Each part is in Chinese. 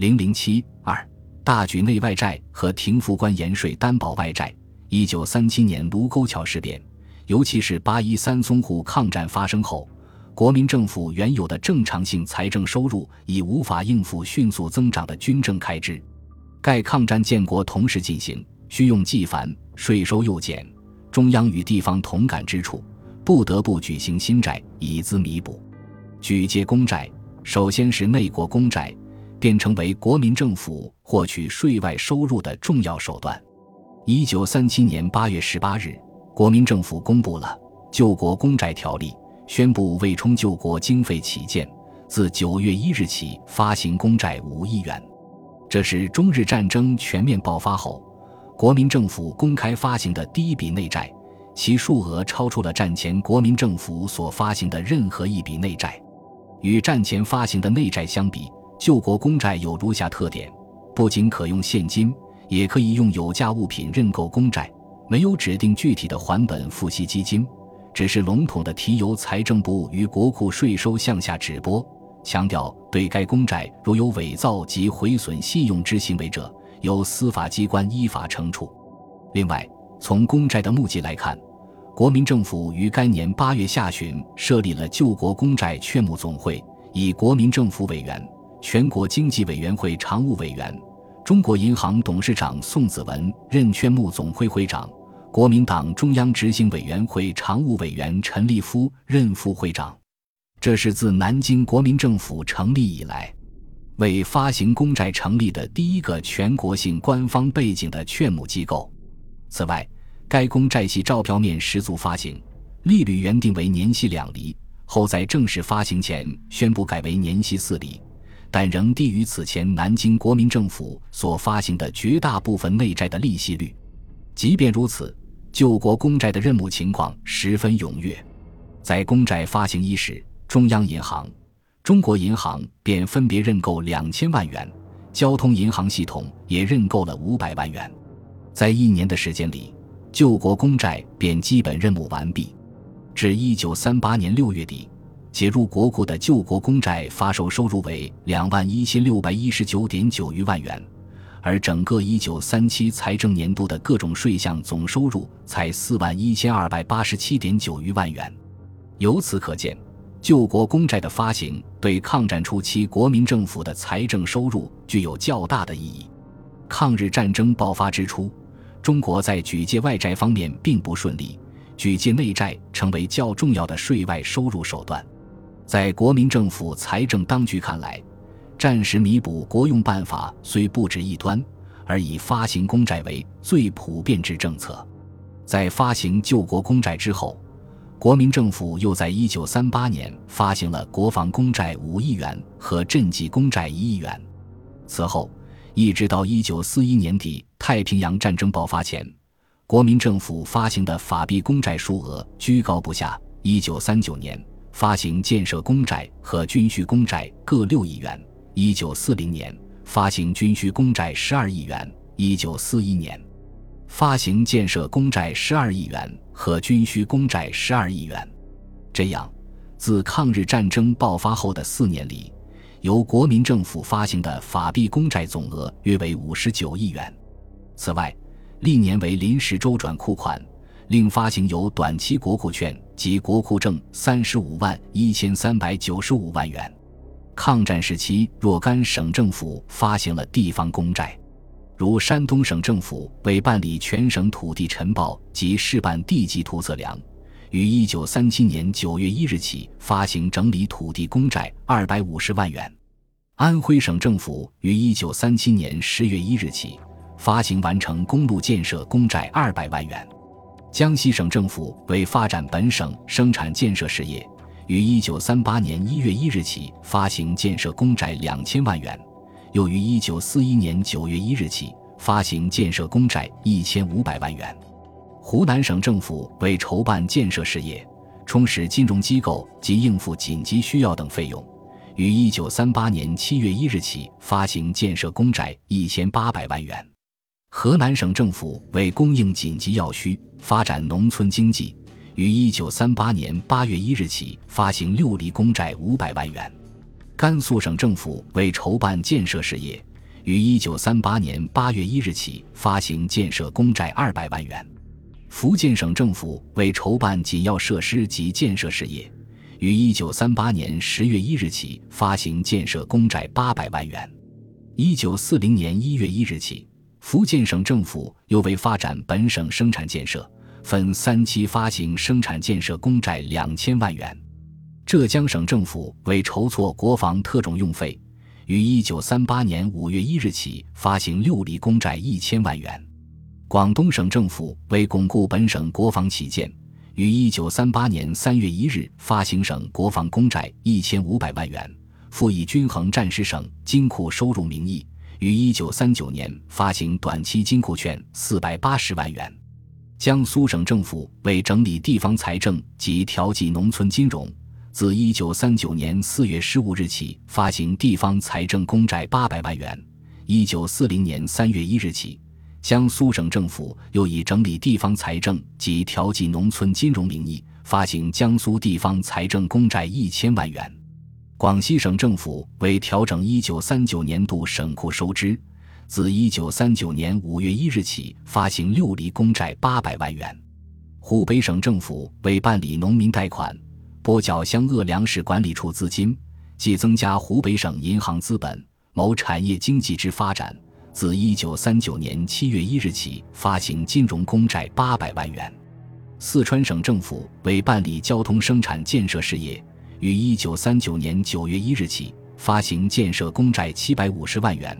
零零七二大举内外债和停付关盐税担保外债。一九三七年卢沟桥事变，尤其是八一三淞沪抗战发生后，国民政府原有的正常性财政收入已无法应付迅速增长的军政开支。盖抗战建国同时进行，需用既繁，税收又减，中央与地方同感之处，不得不举行新债以资弥补。举借公债，首先是内国公债，便成为国民政府获取税外收入的重要手段。一九三七年八月十八日，国民政府公布了《救国公债条例》，宣布为充救国经费起见，自九月一日起发行公债五亿元。这是中日战争全面爆发后，国民政府公开发行的第一笔内债，其数额超出了战前国民政府所发行的任何一笔内债。与战前发行的内债相比，救国公债有如下特点：不仅可用现金。也可以用有价物品认购公债，没有指定具体的还本付息基金，只是笼统的提由财政部与国库税收向下止拨。强调对该公债如有伪造及毁损信用之行为者，由司法机关依法惩处。另外，从公债的募集来看，国民政府于该年八月下旬设立了救国公债劝募总会，以国民政府委员、全国经济委员会常务委员。中国银行董事长宋子文任券募总会会长，国民党中央执行委员会常务委员陈立夫任副会长。这是自南京国民政府成立以来，为发行公债成立的第一个全国性官方背景的券募机构。此外，该公债系照票面十足发行，利率原定为年息两厘，后在正式发行前宣布改为年息四厘。但仍低于此前南京国民政府所发行的绝大部分内债的利息率。即便如此，救国公债的任务情况十分踊跃。在公债发行伊始，中央银行、中国银行便分别认购两千万元，交通银行系统也认购了五百万元。在一年的时间里，救国公债便基本任务完毕。至一九三八年六月底。解入国库的救国公债发售收入为两万一千六百一十九点九余万元，而整个一九三七财政年度的各种税项总收入才四万一千二百八十七点九余万元。由此可见，救国公债的发行对抗战初期国民政府的财政收入具有较大的意义。抗日战争爆发之初，中国在举借外债方面并不顺利，举借内债成为较重要的税外收入手段。在国民政府财政当局看来，暂时弥补国用办法虽不止一端，而以发行公债为最普遍之政策。在发行救国公债之后，国民政府又在一九三八年发行了国防公债五亿元和赈济公债一亿元。此后，一直到一九四一年底太平洋战争爆发前，国民政府发行的法币公债数额居高不下。一九三九年。发行建设公债和军需公债各六亿元。一九四零年发行军需公债十二亿元。一九四一年发行建设公债十二亿元和军需公债十二亿元。这样，自抗日战争爆发后的四年里，由国民政府发行的法币公债总额约为五十九亿元。此外，历年为临时周转库款。另发行有短期国库券及国库证三十五万一千三百九十五万元。抗战时期，若干省政府发行了地方公债，如山东省政府为办理全省土地申报及市办地级图测量，于一九三七年九月一日起发行整理土地公债二百五十万元。安徽省政府于一九三七年十月一日起发行完成公路建设公债二百万元。江西省政府为发展本省生产建设事业，于一九三八年一月一日起发行建设公债两千万元，又于一九四一年九月一日起发行建设公债一千五百万元。湖南省政府为筹办建设事业、充实金融机构及应付紧急需要等费用，于一九三八年七月一日起发行建设公债一千八百万元。河南省政府为供应紧急要需、发展农村经济，于一九三八年八月一日起发行六厘公债五百万元。甘肃省政府为筹办建设事业，于一九三八年八月一日起发行建设公债二百万元。福建省政府为筹办紧要设施及建设事业，于一九三八年十月一日起发行建设公债八百万元。一九四零年一月一日起，福建省政府又为发展本省生产建设，分三期发行生产建设公债两千万元。浙江省政府为筹措国防特种用费，于一九三八年五月一日起发行六厘公债一千万元。广东省政府为巩固本省国防起见，于一九三八年三月一日发行省国防公债一千五百万元，附以均衡战时省金库收入名义，于一九三九年发行短期金库券四百八十万元。江苏省政府为整理地方财政及调剂农村金融。自一九三九年四月十五日起发行地方财政公债八百万元。一九四零年三月一日起，江苏省政府又以整理地方财政及调剂农村金融名义发行江苏地方财政公债一千万元。广西省政府为调整一九三九年度省库收支，自一九三九年五月一日起发行六厘公债八百万元。湖北省政府为办理农民贷款。拨缴湘鄂粮食管理处资金，即增加湖北省银行资本，谋产业经济之发展。自一九三九年七月一日起发行金融公债八百万元。四川省政府为办理交通生产建设事业，于一九三九年九月一日起发行建设公债七百五十万元。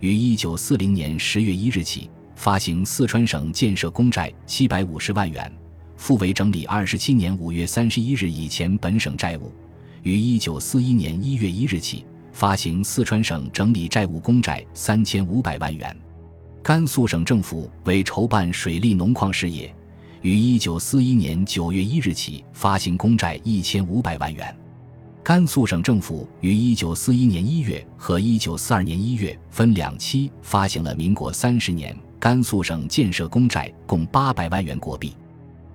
于一九四零年十月一日起发行四川省建设公债七百五十万元。复为整理二十七年五月三十一日以前本省债务，于一九四一年一月一日起发行四川省整理债务公债三千五百万元。甘肃省政府为筹办水利农矿事业，于一九四一年九月一日起发行公债一千五百万元。甘肃省政府于一九四一年一月和一九四二年一月分两期发行了民国三十年甘肃省建设公债共八百万元国币。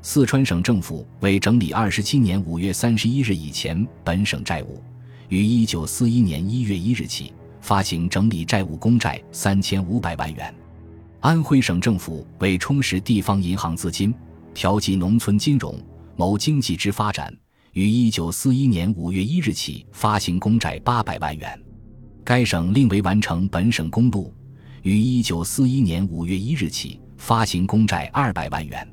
四川省政府为整理二十七年五月三十一日以前本省债务，于一九四一年一月一日起发行整理债务公债三千五百万元。安徽省政府为充实地方银行资金，调剂农村金融，谋经济之发展，于一九四一年五月一日起发行公债八百万元。该省另为完成本省公路，于一九四一年五月一日起发行公债二百万元。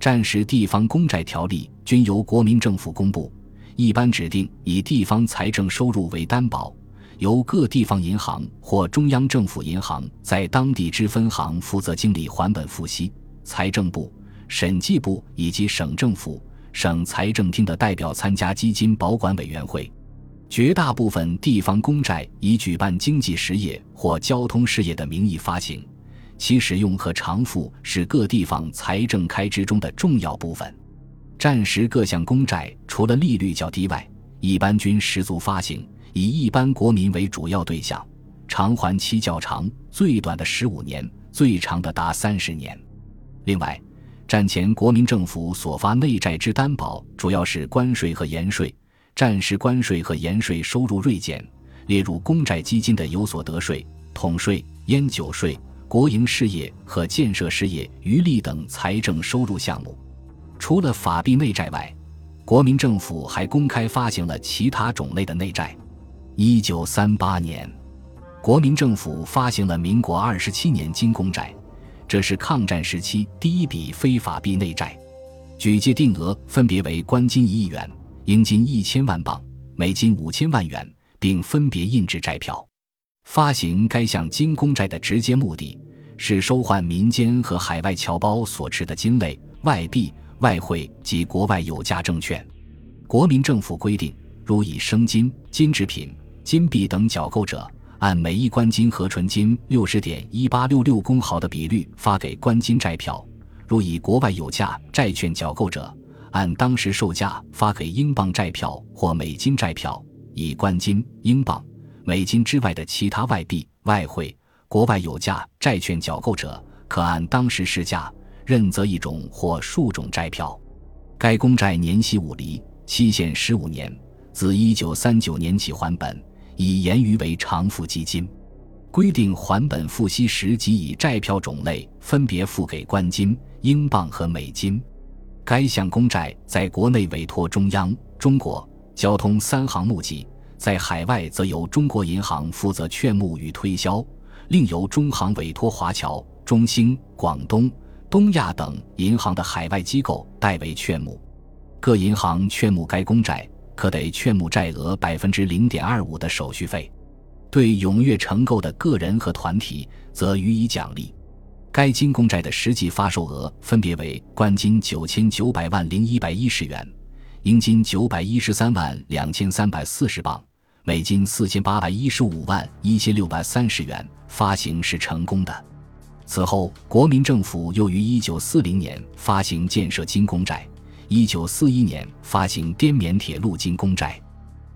战时地方公债条例均由国民政府公布，一般指定以地方财政收入为担保，由各地方银行或中央政府银行在当地之分行负责经理还本付息。财政部、审计部以及省政府、省财政厅的代表参加基金保管委员会。绝大部分地方公债以举办经济实业或交通事业的名义发行。其使用和偿付是各地方财政开支中的重要部分。战时各项公债除了利率较低外，一般均十足发行，以一般国民为主要对象，偿还期较长，最短的十五年，最长的达三十年。另外，战前国民政府所发内债之担保，主要是关税和盐税。战时关税和盐税收入锐减，列入公债基金的有所得税、统税、烟酒税。国营事业和建设事业余利等财政收入项目，除了法币内债外，国民政府还公开发行了其他种类的内债。一九三八年，国民政府发行了民国二十七年金公债，这是抗战时期第一笔非法币内债，举借定额分别为官金一亿元、英金一千万镑、美金五千万元，并分别印制债票。发行该项金公债的直接目的是收换民间和海外侨胞所持的金类、外币、外汇及国外有价证券。国民政府规定，如以生金、金制品、金币等缴购者，按每一官金和纯金六十点一八六六公毫的比率发给官金债票；如以国外有价债券缴购者，按当时售价发给英镑债票或美金债票。以官金、英镑。美金之外的其他外币、外汇、国外有价债券缴购者，可按当时市价认择一种或数种债票。该公债年息五厘，期限十五年，自一九三九年起还本，以盐余为偿付基金。规定还本付息时即以债票种类分别付给官金、英镑和美金。该项公债在国内委托中央、中国交通三行募集，在海外则由中国银行负责劝募与推销，另由中行委托华侨、中兴、广东、东亚等银行的海外机构代为劝募。各银行劝募该公债，可得券募债额百分之零点二五的手续费。对踊跃承购的个人和团体，则予以奖励。该金公债的实际发售额分别为：官金九千九百万零一百一十元，英金九百一十三万两千三百四十镑，美金四千八百一十五万一千六百三十元。发行是成功的。此后，国民政府又于一九四零年发行建设金公债，一九四一年发行滇缅铁路金公债。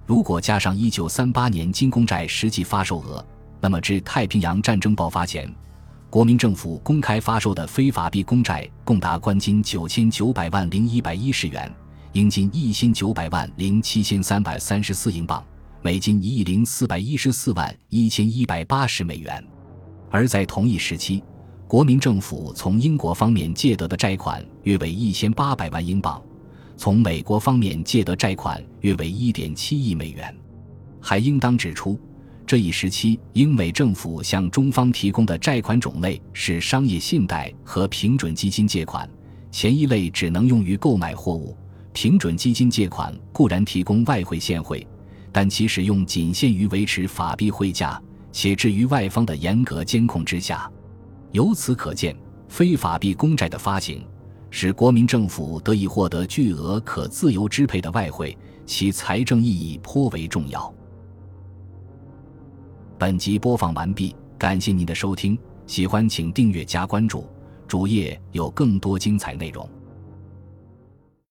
如果加上1938年金公债实际发售额，那么至太平洋战争爆发前，国民政府公开发售的非法币公债共达官金九千九百万零一百一十元，英金一千九百万零七千三百三十四英镑，美金一亿零四百一十四万一千一百八十美元。而在同一时期，国民政府从英国方面借得的债款约为一千八百万英镑。从美国方面借得债款约为一点七亿美元，还应当指出，这一时期英美政府向中方提供的债款种类是商业信贷和平准基金借款，前一类只能用于购买货物，平准基金借款固然提供外汇现汇，但其使用仅限于维持法币汇价，且置于外方的严格监控之下。由此可见，非法币公债的发行。使国民政府得以获得巨额可自由支配的外汇，其财政意义颇为重要。本集播放完毕，感谢您的收听，喜欢请订阅加关注，主页有更多精彩内容。